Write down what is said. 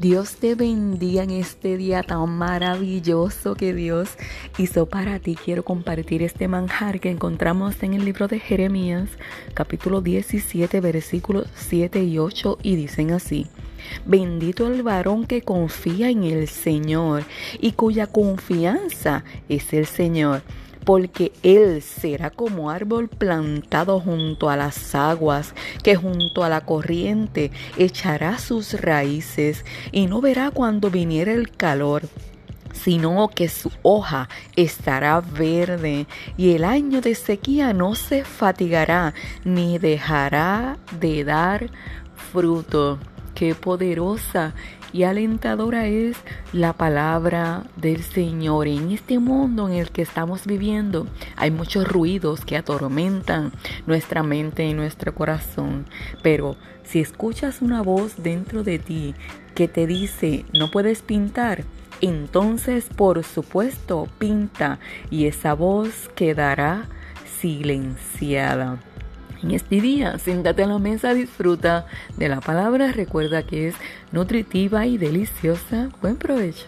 Dios te bendiga en este día tan maravilloso que Dios hizo para ti. Quiero compartir este manjar que encontramos en el libro de Jeremías, capítulo 17, versículos 7 y 8, y dicen así. Bendito el varón que confía en el Señor y cuya confianza es el Señor porque él será como árbol plantado junto a las aguas, que junto a la corriente echará sus raíces y no verá cuando viniera el calor sino que su hoja estará verde y el año de sequía no se fatigará ni dejará de dar fruto. Qué poderosa y alentadora es la palabra del Señor. En este mundo en el que estamos viviendo hay muchos ruidos que atormentan nuestra mente y nuestro corazón. Pero si escuchas una voz dentro de ti que te dice no puedes pintar, entonces por supuesto pinta y esa voz quedará silenciada. En este día, siéntate a la mesa, disfruta de la palabra, recuerda que es nutritiva y deliciosa. Buen provecho.